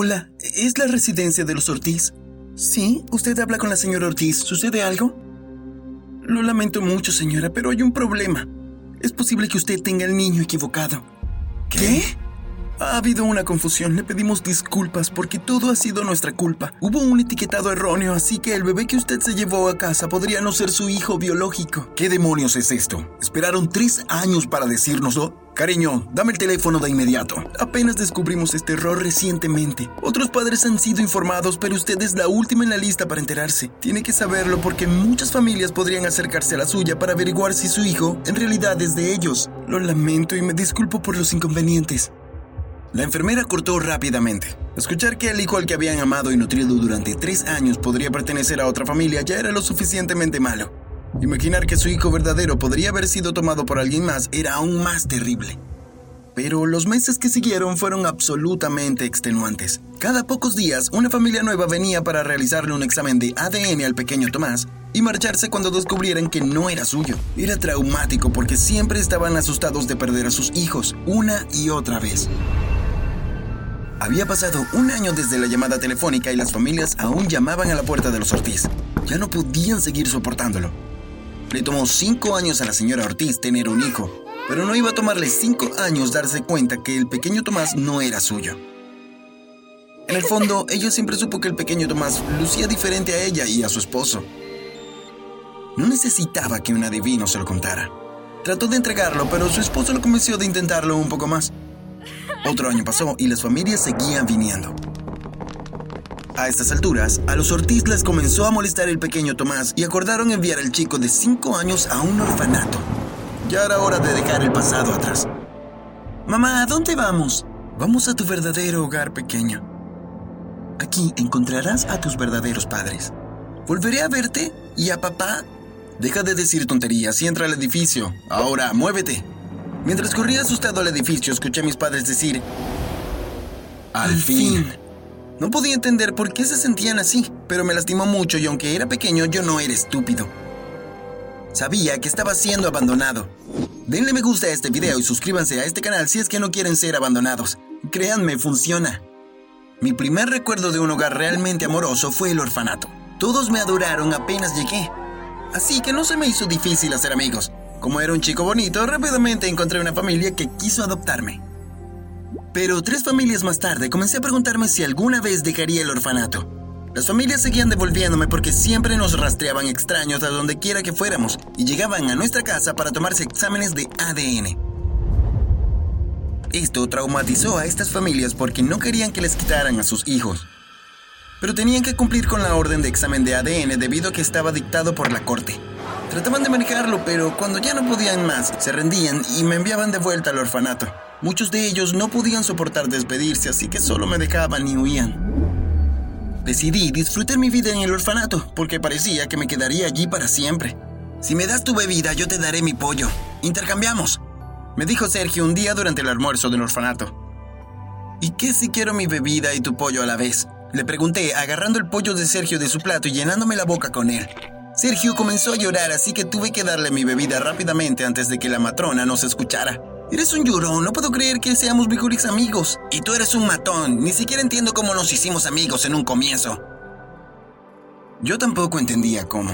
Hola, ¿es la residencia de los Ortiz? Sí, usted habla con la señora Ortiz. ¿Sucede algo? Lo lamento mucho, señora, pero hay un problema. Es posible que usted tenga el niño equivocado. ¿Qué? Ha habido una confusión, le pedimos disculpas porque todo ha sido nuestra culpa. Hubo un etiquetado erróneo, así que el bebé que usted se llevó a casa podría no ser su hijo biológico. ¿Qué demonios es esto? Esperaron tres años para decírnoslo. Cariño, dame el teléfono de inmediato. Apenas descubrimos este error recientemente. Otros padres han sido informados, pero usted es la última en la lista para enterarse. Tiene que saberlo porque muchas familias podrían acercarse a la suya para averiguar si su hijo en realidad es de ellos. Lo lamento y me disculpo por los inconvenientes. La enfermera cortó rápidamente. Escuchar que el hijo al que habían amado y nutrido durante tres años podría pertenecer a otra familia ya era lo suficientemente malo. Imaginar que su hijo verdadero podría haber sido tomado por alguien más era aún más terrible. Pero los meses que siguieron fueron absolutamente extenuantes. Cada pocos días, una familia nueva venía para realizarle un examen de ADN al pequeño Tomás y marcharse cuando descubrieran que no era suyo. Era traumático porque siempre estaban asustados de perder a sus hijos, una y otra vez. Había pasado un año desde la llamada telefónica y las familias aún llamaban a la puerta de los Ortiz. Ya no podían seguir soportándolo. Le tomó cinco años a la señora Ortiz tener un hijo, pero no iba a tomarle cinco años darse cuenta que el pequeño Tomás no era suyo. En el fondo, ella siempre supo que el pequeño Tomás lucía diferente a ella y a su esposo. No necesitaba que un adivino se lo contara. Trató de entregarlo, pero su esposo lo convenció de intentarlo un poco más. Otro año pasó y las familias seguían viniendo. A estas alturas, a los Ortiz les comenzó a molestar el pequeño Tomás y acordaron enviar al chico de 5 años a un orfanato. Ya era hora de dejar el pasado atrás. Mamá, ¿a dónde vamos? Vamos a tu verdadero hogar pequeño. Aquí encontrarás a tus verdaderos padres. ¿Volveré a verte? ¿Y a papá? Deja de decir tonterías y entra al edificio. Ahora, muévete. Mientras corría asustado al edificio, escuché a mis padres decir, al, fin. No podía entender por qué se sentían así, pero me lastimó mucho y aunque era pequeño, yo no era estúpido. Sabía que estaba siendo abandonado. Denle me gusta a este video y suscríbanse a este canal si es que no quieren ser abandonados. Créanme, funciona. Mi primer recuerdo de un hogar realmente amoroso fue el orfanato. Todos me adoraron apenas llegué. Así que no se me hizo difícil hacer amigos. Como era un chico bonito, rápidamente encontré una familia que quiso adoptarme. Pero tres familias más tarde comencé a preguntarme si alguna vez dejaría el orfanato. Las familias seguían devolviéndome porque siempre nos rastreaban extraños a donde quiera que fuéramos y llegaban a nuestra casa para tomarse exámenes de ADN. Esto traumatizó a estas familias porque no querían que les quitaran a sus hijos. Pero tenían que cumplir con la orden de examen de ADN debido a que estaba dictado por la corte. Trataban de manejarlo, pero cuando ya no podían más, se rendían y me enviaban de vuelta al orfanato. Muchos de ellos no podían soportar despedirse, así que solo me dejaban y huían. Decidí disfrutar mi vida en el orfanato, porque parecía que me quedaría allí para siempre. Si me das tu bebida, yo te daré mi pollo. Intercambiamos. Me dijo Sergio un día durante el almuerzo del orfanato. ¿Y qué si quiero mi bebida y tu pollo a la vez? Le pregunté, agarrando el pollo de Sergio de su plato y llenándome la boca con él. Sergio comenzó a llorar, así que tuve que darle mi bebida rápidamente antes de que la matrona nos escuchara. Eres un llorón, no puedo creer que seamos mejores amigos. Y tú eres un matón, ni siquiera entiendo cómo nos hicimos amigos en un comienzo. Yo tampoco entendía cómo.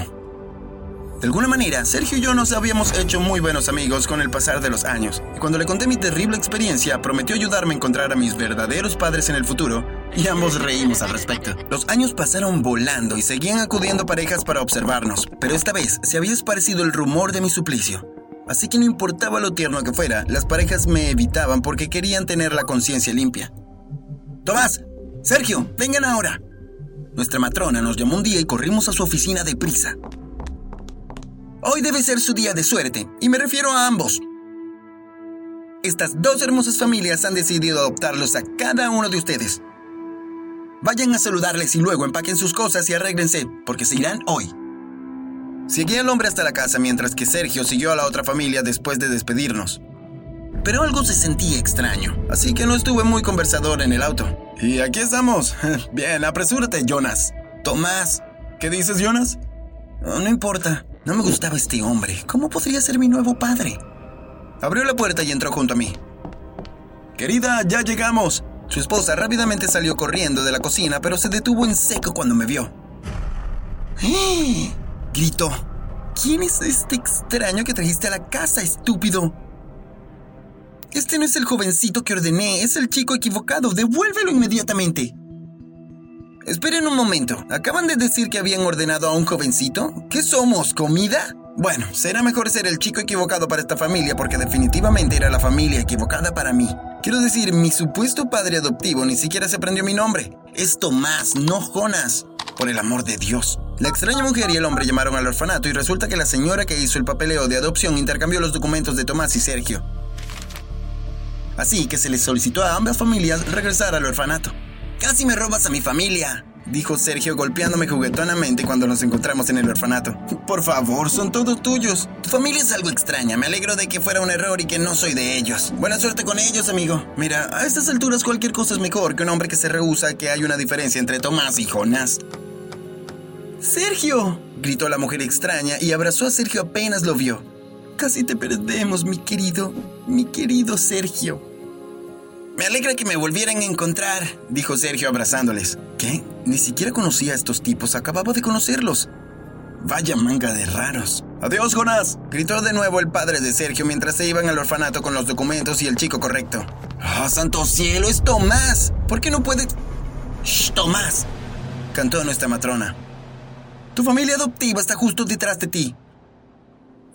De alguna manera, Sergio y yo nos habíamos hecho muy buenos amigos con el pasar de los años, y cuando le conté mi terrible experiencia, prometió ayudarme a encontrar a mis verdaderos padres en el futuro, y ambos reímos al respecto. Los años pasaron volando y seguían acudiendo parejas para observarnos, pero esta vez se había esparcido el rumor de mi suplicio. Así que no importaba lo tierno que fuera, las parejas me evitaban porque querían tener la conciencia limpia. Tomás, Sergio, vengan ahora. Nuestra matrona nos llamó un día y corrimos a su oficina deprisa. Hoy debe ser su día de suerte, y me refiero a ambos. Estas dos hermosas familias han decidido adoptarlos a cada uno de ustedes. Vayan a saludarles y luego empaquen sus cosas y arréglense, porque se irán hoy. Seguí al hombre hasta la casa mientras que Sergio siguió a la otra familia después de despedirnos. Pero algo se sentía extraño, así que no estuve muy conversador en el auto. Y aquí estamos. Bien, apresúrate, Jonas. Tomás. ¿Qué dices, Jonas? no importa. No me gustaba este hombre. ¿Cómo podría ser mi nuevo padre? Abrió la puerta y entró junto a mí. Querida, ya llegamos. Su esposa rápidamente salió corriendo de la cocina, pero se detuvo en seco cuando me vio. ¡Eh! Gritó. ¿Quién es este extraño que trajiste a la casa, estúpido? Este no es el jovencito que ordené, es el chico equivocado. Devuélvelo inmediatamente. Esperen un momento. ¿Acaban de decir que habían ordenado a un jovencito? ¿Qué somos? ¿Comida? Bueno, será mejor ser el chico equivocado para esta familia porque definitivamente era la familia equivocada para mí. Quiero decir, mi supuesto padre adoptivo ni siquiera se aprendió mi nombre. Es Tomás, no Jonas. Por el amor de Dios. La extraña mujer y el hombre llamaron al orfanato y resulta que la señora que hizo el papeleo de adopción intercambió los documentos de Tomás y Sergio. Así que se les solicitó a ambas familias regresar al orfanato. Casi me robas a mi familia, dijo Sergio golpeándome juguetonamente cuando nos encontramos en el orfanato. Por favor, son todos tuyos. Tu familia es algo extraña. Me alegro de que fuera un error y que no soy de ellos. Buena suerte con ellos, amigo. Mira, a estas alturas cualquier cosa es mejor que un hombre que se rehúsa que hay una diferencia entre Tomás y Jonás. ¡Sergio! gritó la mujer extraña y abrazó a Sergio apenas lo vio. Casi te perdemos, mi querido, mi querido Sergio. Me alegra que me volvieran a encontrar, dijo Sergio abrazándoles. ¿Qué? Ni siquiera conocía a estos tipos, acababa de conocerlos. Vaya manga de raros. Adiós, Jonás, gritó de nuevo el padre de Sergio mientras se iban al orfanato con los documentos y el chico correcto. ¡Ah, santo cielo, es Tomás! ¿Por qué no puede...? ¡Shh, Tomás! cantó nuestra matrona. Tu familia adoptiva está justo detrás de ti,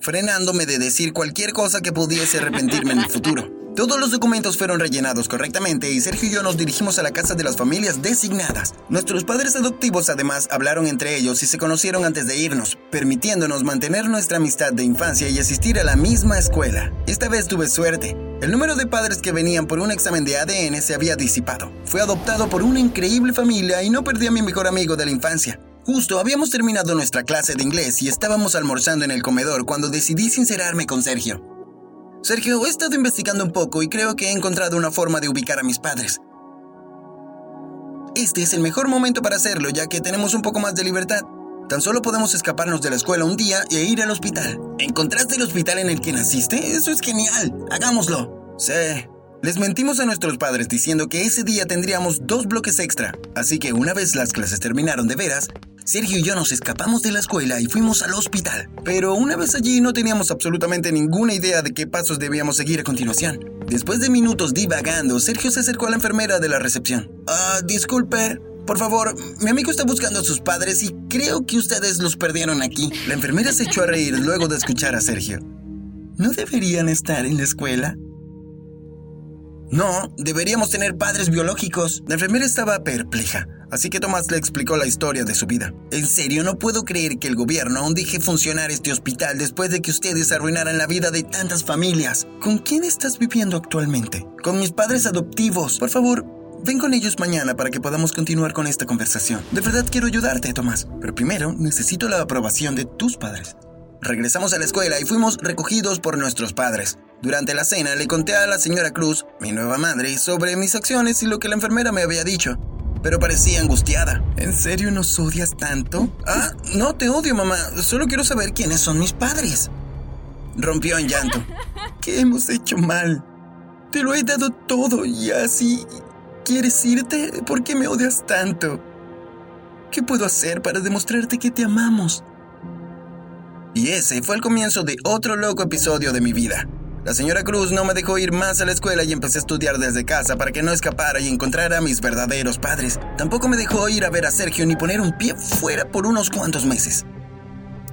frenándome de decir cualquier cosa que pudiese arrepentirme en el futuro. Todos los documentos fueron rellenados correctamente y Sergio y yo nos dirigimos a la casa de las familias designadas. Nuestros padres adoptivos además hablaron entre ellos y se conocieron antes de irnos, permitiéndonos mantener nuestra amistad de infancia y asistir a la misma escuela. Esta vez tuve suerte. El número de padres que venían por un examen de ADN se había disipado. Fui adoptado por una increíble familia y no perdí a mi mejor amigo de la infancia. Justo habíamos terminado nuestra clase de inglés y estábamos almorzando en el comedor cuando decidí sincerarme con Sergio. Sergio, he estado investigando un poco y creo que he encontrado una forma de ubicar a mis padres. Este es el mejor momento para hacerlo ya que tenemos un poco más de libertad. Tan solo podemos escaparnos de la escuela un día e ir al hospital. ¿Encontraste el hospital en el que naciste? Eso es genial. Hagámoslo. Sí. Les mentimos a nuestros padres diciendo que ese día tendríamos dos bloques extra. Así que una vez las clases terminaron de veras, Sergio y yo nos escapamos de la escuela y fuimos al hospital. Pero una vez allí no teníamos absolutamente ninguna idea de qué pasos debíamos seguir a continuación. Después de minutos divagando, Sergio se acercó a la enfermera de la recepción. Ah, disculpe. Por favor, mi amigo está buscando a sus padres y creo que ustedes los perdieron aquí. La enfermera se echó a reír luego de escuchar a Sergio. ¿No deberían estar en la escuela? No, deberíamos tener padres biológicos. La enfermera estaba perpleja. Así que Tomás le explicó la historia de su vida. En serio, no puedo creer que el gobierno aún deje funcionar este hospital después de que ustedes arruinaran la vida de tantas familias. ¿Con quién estás viviendo actualmente? Con mis padres adoptivos. Por favor, ven con ellos mañana para que podamos continuar con esta conversación. De verdad quiero ayudarte, Tomás. Pero primero necesito la aprobación de tus padres. Regresamos a la escuela y fuimos recogidos por nuestros padres. Durante la cena le conté a la señora Cruz, mi nueva madre, sobre mis acciones y lo que la enfermera me había dicho pero parecía angustiada. ¿En serio nos odias tanto? Ah, no te odio, mamá. Solo quiero saber quiénes son mis padres. Rompió en llanto. ¿Qué hemos hecho mal? Te lo he dado todo y así... ¿Quieres irte? ¿Por qué me odias tanto? ¿Qué puedo hacer para demostrarte que te amamos? Y ese fue el comienzo de otro loco episodio de mi vida. La señora Cruz no me dejó ir más a la escuela y empecé a estudiar desde casa para que no escapara y encontrara a mis verdaderos padres. Tampoco me dejó ir a ver a Sergio ni poner un pie fuera por unos cuantos meses.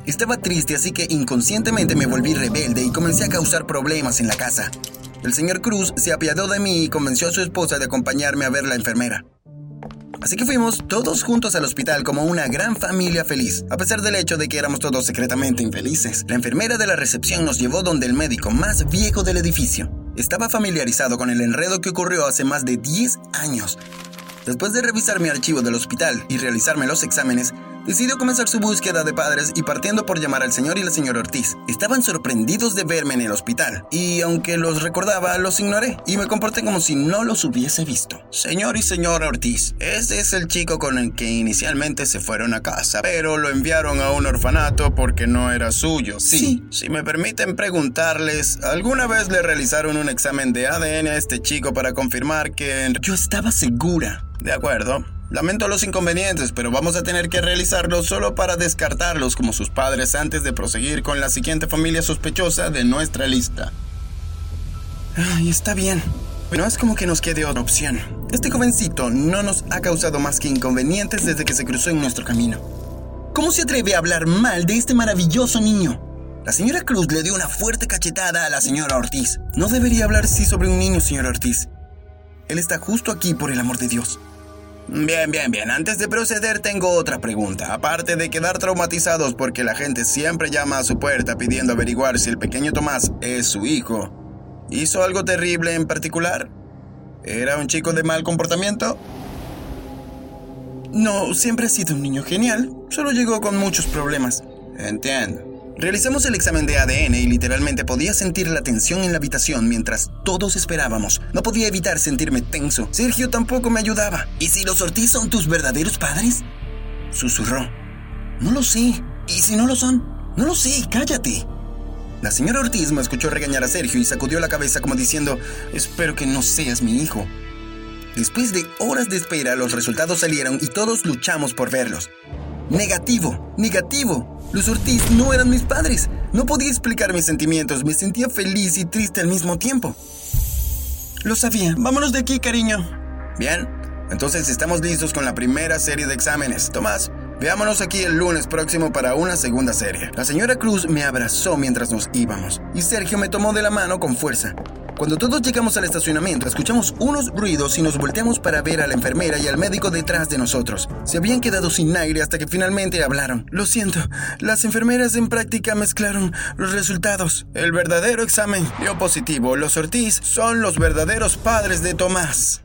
Estaba triste así que inconscientemente me volví rebelde y comencé a causar problemas en la casa. El señor Cruz se apiadó de mí y convenció a su esposa de acompañarme a ver la enfermera. Así que fuimos todos juntos al hospital como una gran familia feliz, a pesar del hecho de que éramos todos secretamente infelices. La enfermera de la recepción nos llevó donde el médico más viejo del edificio. Estaba familiarizado con el enredo que ocurrió hace más de 10 años. Después de revisar mi archivo del hospital y realizarme los exámenes, decidió comenzar su búsqueda de padres y partiendo por llamar al señor y la señora Ortiz. Estaban sorprendidos de verme en el hospital y aunque los recordaba, los ignoré y me comporté como si no los hubiese visto. Señor y señora Ortiz, este es el chico con el que inicialmente se fueron a casa, pero lo enviaron a un orfanato porque no era suyo. Sí, si me permiten preguntarles, ¿alguna vez le realizaron un examen de ADN a este chico para confirmar que... Yo estaba segura. De acuerdo. Lamento los inconvenientes, pero vamos a tener que realizarlo solo para descartarlos como sus padres antes de proseguir con la siguiente familia sospechosa de nuestra lista. Ay, está bien. No es como que nos quede otra opción. Este jovencito no nos ha causado más que inconvenientes desde que se cruzó en nuestro camino. ¿Cómo se atreve a hablar mal de este maravilloso niño? La señora Cruz le dio una fuerte cachetada a la señora Ortiz. No debería hablar así sobre un niño, señora Ortiz. Él está justo aquí por el amor de Dios. Bien, bien, bien. Antes de proceder tengo otra pregunta. Aparte de quedar traumatizados porque la gente siempre llama a su puerta pidiendo averiguar si el pequeño Tomás es su hijo, ¿hizo algo terrible en particular? ¿Era un chico de mal comportamiento? No, siempre ha sido un niño genial. Solo llegó con muchos problemas. Entiendo. Realizamos el examen de ADN y literalmente podía sentir la tensión en la habitación mientras todos esperábamos. No podía evitar sentirme tenso. Sergio tampoco me ayudaba. ¿Y si los Ortiz son tus verdaderos padres? Susurró. No lo sé. ¿Y si no lo son? No lo sé, cállate. La señora Ortiz me escuchó regañar a Sergio y sacudió la cabeza como diciendo, espero que no seas mi hijo. Después de horas de espera, los resultados salieron y todos luchamos por verlos. Negativo, negativo. Los Ortiz no eran mis padres. No podía explicar mis sentimientos. Me sentía feliz y triste al mismo tiempo. Lo sabía. Vámonos de aquí, cariño. Bien. Entonces estamos listos con la primera serie de exámenes. Tomás, veámonos aquí el lunes próximo para una segunda serie. La señora Cruz me abrazó mientras nos íbamos y Sergio me tomó de la mano con fuerza. Cuando todos llegamos al estacionamiento, escuchamos unos ruidos y nos volteamos para ver a la enfermera y al médico detrás de nosotros. Se habían quedado sin aire hasta que finalmente hablaron. Lo siento, las enfermeras en práctica mezclaron los resultados. El verdadero examen dio positivo. Los Ortiz son los verdaderos padres de Tomás.